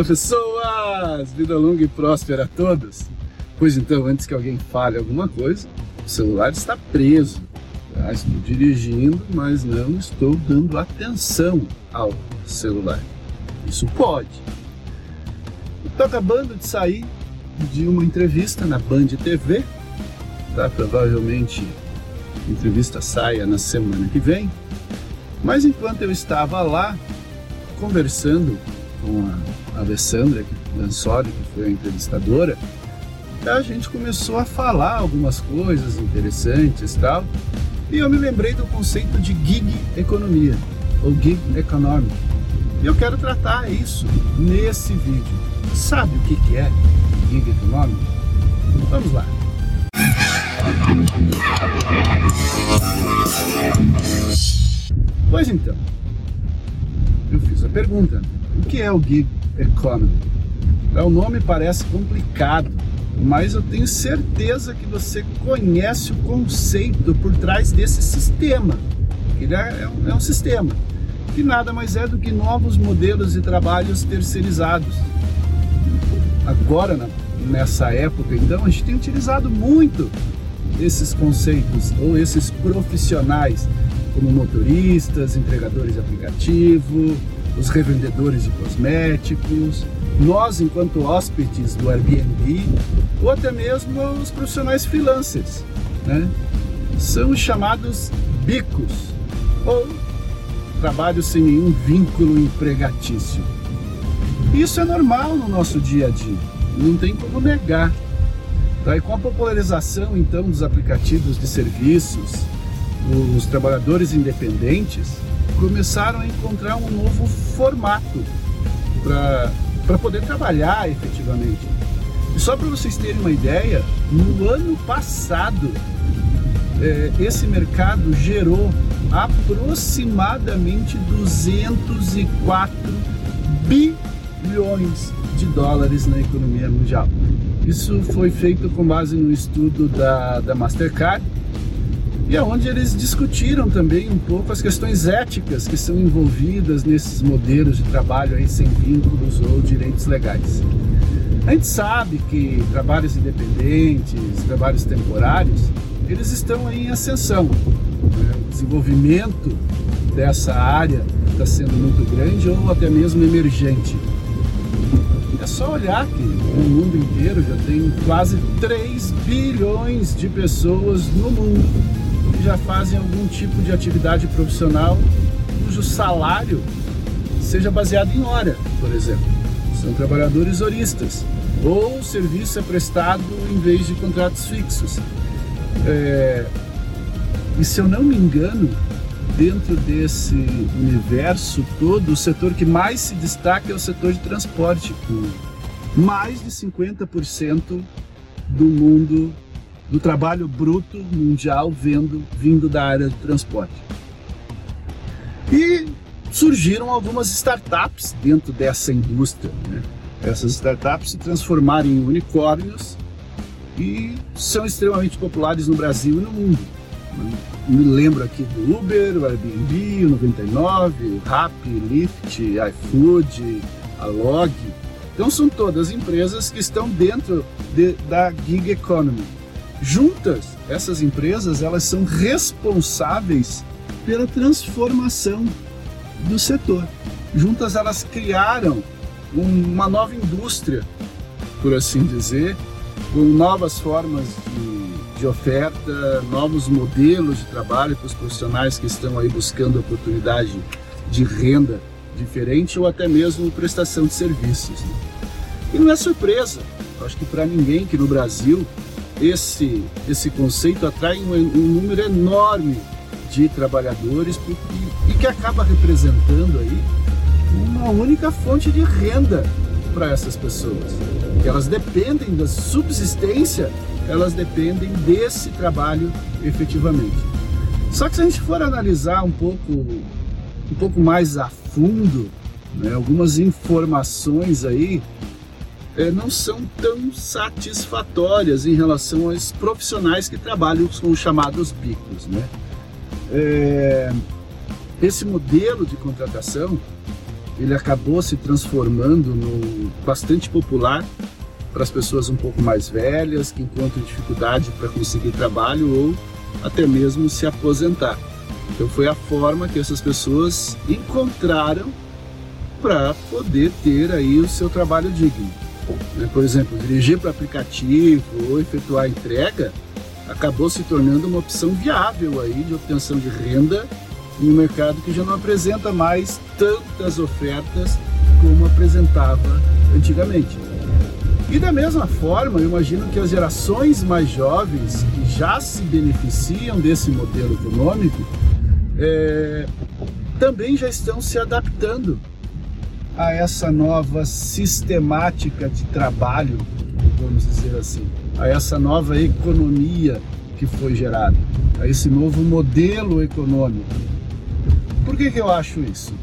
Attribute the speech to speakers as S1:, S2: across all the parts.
S1: Fala pessoas! Vida longa e próspera a todos! Pois então, antes que alguém fale alguma coisa, o celular está preso. Estou dirigindo, mas não estou dando atenção ao celular. Isso pode. Estou acabando de sair de uma entrevista na Band TV. Tá? Provavelmente a entrevista saia na semana que vem. Mas enquanto eu estava lá conversando com a Alessandra Lansori, que foi a entrevistadora, a gente começou a falar algumas coisas interessantes e tal. E eu me lembrei do conceito de gig economia, ou gig economy. E eu quero tratar isso nesse vídeo. Sabe o que, é gig economy? Vamos lá. Pois então, eu fiz a pergunta: o que é o gig economy? O nome parece complicado, mas eu tenho certeza que você conhece o conceito por trás desse sistema. Ele é, é, um, é um sistema que nada mais é do que novos modelos de trabalhos terceirizados. Agora, nessa época, então, a gente tem utilizado muito esses conceitos ou esses profissionais como motoristas, entregadores de aplicativo, os revendedores de cosméticos, nós enquanto hóspedes do Airbnb ou até mesmo os profissionais freelancers, né? São os chamados bicos ou trabalho sem nenhum vínculo empregatício. Isso é normal no nosso dia a dia, não tem como negar. Tá? E com a popularização então dos aplicativos de serviços, os trabalhadores independentes começaram a encontrar um novo formato para poder trabalhar efetivamente. E só para vocês terem uma ideia, no ano passado, é, esse mercado gerou aproximadamente 204 bilhões de dólares na economia mundial. Isso foi feito com base no estudo da, da Mastercard e onde eles discutiram também um pouco as questões éticas que são envolvidas nesses modelos de trabalho aí sem vínculos ou direitos legais. A gente sabe que trabalhos independentes, trabalhos temporários, eles estão em ascensão. Né? O desenvolvimento dessa área está sendo muito grande ou até mesmo emergente. É só olhar que no mundo inteiro já tem quase 3 bilhões de pessoas no mundo que já fazem algum tipo de atividade profissional cujo salário seja baseado em hora, por exemplo. São trabalhadores horistas. Ou o serviço é prestado em vez de contratos fixos. É... E se eu não me engano, dentro desse universo todo, o setor que mais se destaca é o setor de transporte, com mais de 50% do mundo do trabalho bruto mundial vendo, vindo da área de transporte. E surgiram algumas startups dentro dessa indústria. Né? Essas startups se transformaram em unicórnios e são extremamente populares no Brasil e no mundo. Me lembro aqui do Uber, o Airbnb, o 99, o Rappi, Lyft, iFood, a Log. Então são todas empresas que estão dentro de, da gig economy, Juntas, essas empresas elas são responsáveis pela transformação do setor. Juntas elas criaram uma nova indústria, por assim dizer, com novas formas de, de oferta, novos modelos de trabalho para os profissionais que estão aí buscando oportunidade de renda diferente ou até mesmo prestação de serviços. Né? E não é surpresa, acho que para ninguém que no Brasil esse, esse conceito atrai um, um número enorme de trabalhadores e, e que acaba representando aí uma única fonte de renda para essas pessoas. Que elas dependem da subsistência, elas dependem desse trabalho efetivamente. Só que se a gente for analisar um pouco, um pouco mais a fundo, né, algumas informações aí é, não são tão satisfatórias em relação aos profissionais que trabalham com os chamados bicos. Né? É, esse modelo de contratação ele acabou se transformando no bastante popular para as pessoas um pouco mais velhas que encontram dificuldade para conseguir trabalho ou até mesmo se aposentar. Então foi a forma que essas pessoas encontraram para poder ter aí o seu trabalho digno. Né? Por exemplo, dirigir para aplicativo ou efetuar entrega acabou se tornando uma opção viável aí de obtenção de renda em um mercado que já não apresenta mais tantas ofertas como apresentava antigamente. E da mesma forma, eu imagino que as gerações mais jovens que já se beneficiam desse modelo econômico é, também já estão se adaptando a essa nova sistemática de trabalho, vamos dizer assim, a essa nova economia que foi gerada, a esse novo modelo econômico. Por que, que eu acho isso?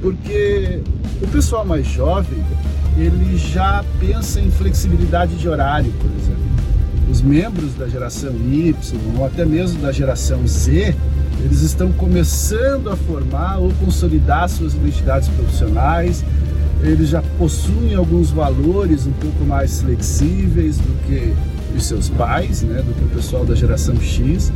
S1: Porque o pessoal mais jovem ele já pensa em flexibilidade de horário, por exemplo. Os membros da geração Y ou até mesmo da geração Z eles estão começando a formar ou consolidar suas identidades profissionais. Eles já possuem alguns valores um pouco mais flexíveis do que os seus pais, né, do que o pessoal da geração X.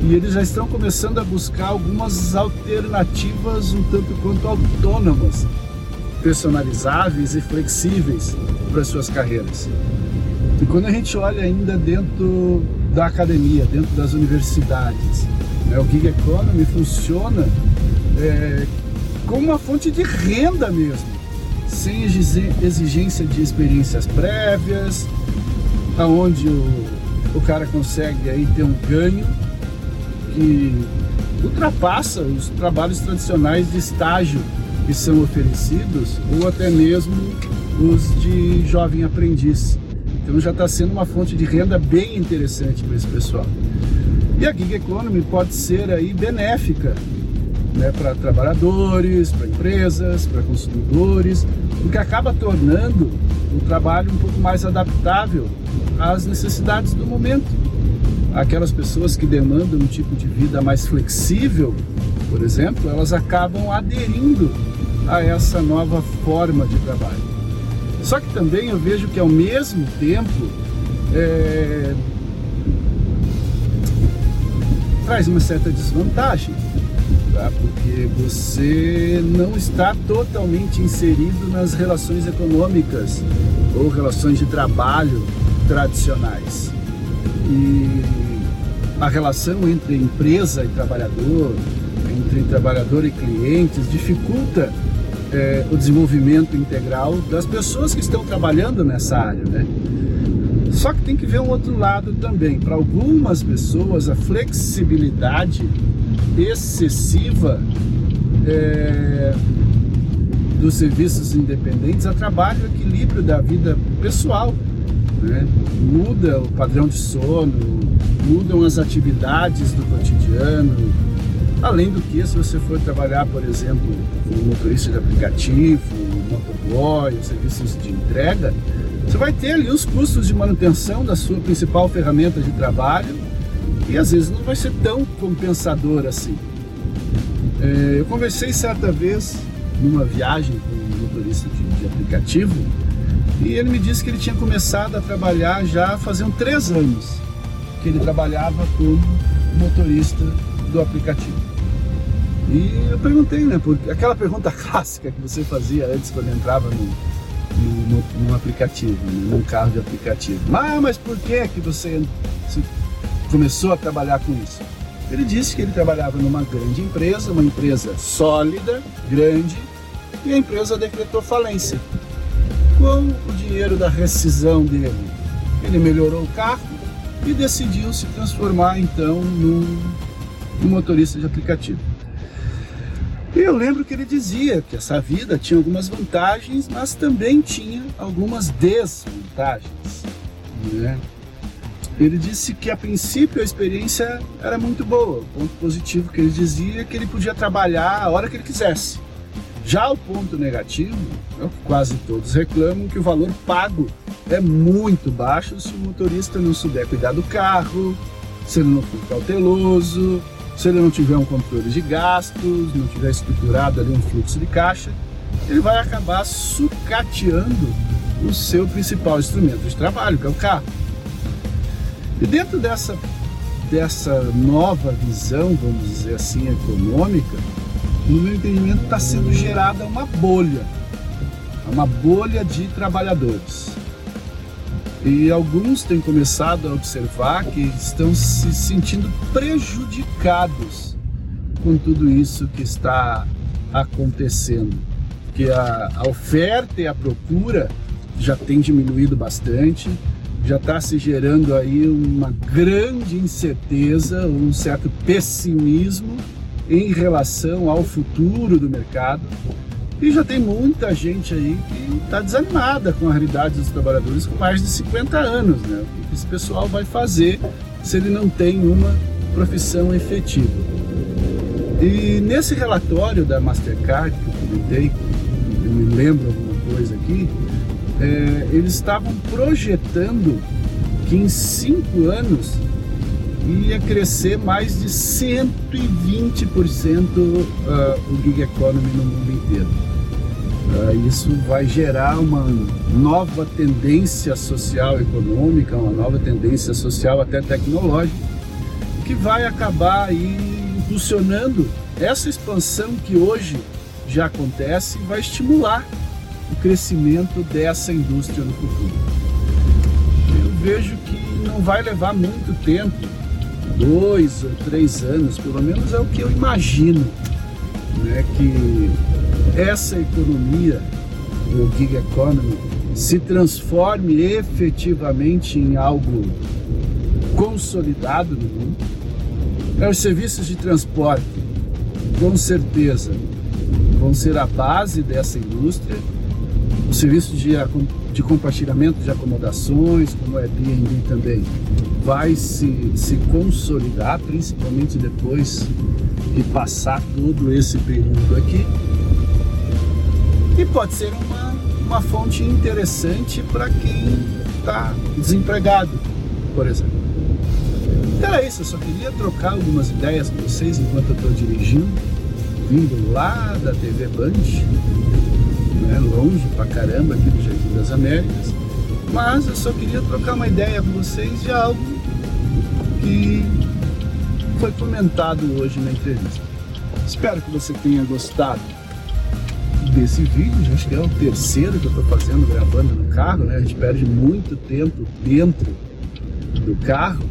S1: E eles já estão começando a buscar algumas alternativas um tanto quanto autônomas, personalizáveis e flexíveis para suas carreiras. E quando a gente olha ainda dentro da academia, dentro das universidades, né? O gig economy funciona é, como uma fonte de renda mesmo, sem exigência de experiências prévias, aonde o, o cara consegue aí ter um ganho que ultrapassa os trabalhos tradicionais de estágio que são oferecidos ou até mesmo os de jovem aprendiz. Então já está sendo uma fonte de renda bem interessante para esse pessoal. E a gig economy pode ser aí benéfica né, para trabalhadores, para empresas, para consumidores, o que acaba tornando o trabalho um pouco mais adaptável às necessidades do momento. Aquelas pessoas que demandam um tipo de vida mais flexível, por exemplo, elas acabam aderindo a essa nova forma de trabalho. Só que também eu vejo que ao mesmo tempo é, traz uma certa desvantagem, tá? porque você não está totalmente inserido nas relações econômicas ou relações de trabalho tradicionais. E a relação entre empresa e trabalhador, entre trabalhador e clientes, dificulta é, o desenvolvimento integral das pessoas que estão trabalhando nessa área. Né? Só que tem que ver um outro lado também. Para algumas pessoas, a flexibilidade excessiva é, dos serviços independentes atrapalha o equilíbrio da vida pessoal. Né? Muda o padrão de sono, mudam as atividades do cotidiano. Além do que, se você for trabalhar, por exemplo, como motorista de aplicativo, motoboy, serviços de entrega, você vai ter ali os custos de manutenção da sua principal ferramenta de trabalho e às vezes não vai ser tão compensador assim. É, eu conversei certa vez numa viagem com um motorista de, de, aplicativo e ele me disse que ele tinha começado a trabalhar já faziam três anos que ele trabalhava como motorista do aplicativo. E eu perguntei, né, por aquela pergunta clássica que você fazia antes quando entrava no, no, no, aplicativo, né? num carro de aplicativo. Ah, mas por que que você começou a trabalhar com isso? Ele disse que ele trabalhava numa grande empresa, uma empresa sólida, grande, e a empresa decretou falência. Com o dinheiro da rescisão dele, ele melhorou o carro e decidiu se transformar então num, num motorista de aplicativo. Eu lembro que ele dizia que essa vida tinha algumas vantagens, mas também tinha algumas desvantagens. Né? Ele disse que a princípio a experiência era muito boa. O ponto positivo que ele dizia é que ele podia trabalhar a hora que ele quisesse. Já o ponto negativo, é quase todos reclamam, que o valor pago é muito baixo se o motorista não souber cuidar do carro, se ele não for cauteloso, se ele não tiver um controle de gastos, não tiver estruturado ali um fluxo de caixa. ele vai acabar sucateando o seu principal instrumento de trabalho, que é o carro. E dentro dessa, dessa nova visão, vamos dizer assim, econômica, no meu entendimento está sendo gerada uma bolha, uma bolha de trabalhadores. E alguns têm começado a observar que estão se sentindo prejudicados com tudo isso que está acontecendo. Que a, a oferta e a procura já tem diminuído bastante, já está se gerando aí uma grande incerteza, um certo pessimismo em relação ao futuro do mercado. E já tem muita gente aí que está desanimada com a realidade dos trabalhadores com mais de 50 anos. Né? O que esse pessoal vai fazer se ele não tem uma profissão efetiva? E nesse relatório da Mastercard que eu comentei, eu me lembro alguma coisa aqui, é, eles estavam projetando que em cinco anos ia crescer mais de 120% uh, o gig economy no mundo inteiro. Uh, isso vai gerar uma nova tendência social econômica, uma nova tendência social até tecnológica, que vai acabar aí impulsionando essa expansão que hoje já acontece e vai estimular o crescimento dessa indústria no futuro. Eu vejo que não vai levar muito tempo, dois ou três anos, pelo menos é o que eu imagino, né, que essa economia, o gig economy, se transforme efetivamente em algo consolidado no mundo. É, os serviços de transporte, com certeza, vão ser a base dessa indústria o serviço de, de compartilhamento de acomodações, como o Airbnb também, vai se, se consolidar, principalmente depois de passar todo esse período aqui. E pode ser uma, uma fonte interessante para quem está desempregado, por exemplo. Então era isso, eu só queria trocar algumas ideias com vocês enquanto eu estou dirigindo, vindo lá da TV Band, né, longe pra caramba aqui do Jardim das Américas, mas eu só queria trocar uma ideia com vocês de algo que foi comentado hoje na entrevista. Espero que você tenha gostado desse vídeo, acho que é o terceiro que eu estou fazendo gravando no carro, né? A gente perde muito tempo dentro do carro,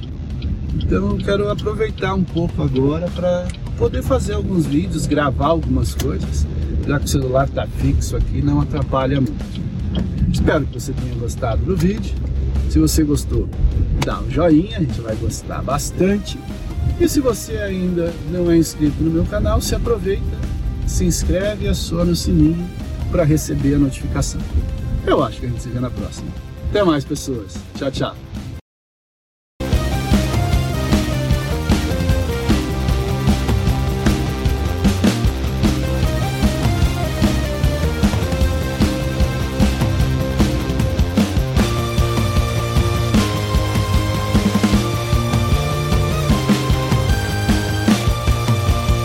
S1: então eu quero aproveitar um pouco agora para poder fazer alguns vídeos, gravar algumas coisas já que o celular está fixo aqui, não atrapalha muito. Espero que você tenha gostado do vídeo. Se você gostou, dá um joinha, a gente vai gostar bastante. E se você ainda não é inscrito no meu canal, se aproveita, se inscreve e aciona o sininho para receber a notificação. Eu acho que a gente se vê na próxima. Até mais, pessoas. Tchau, tchau.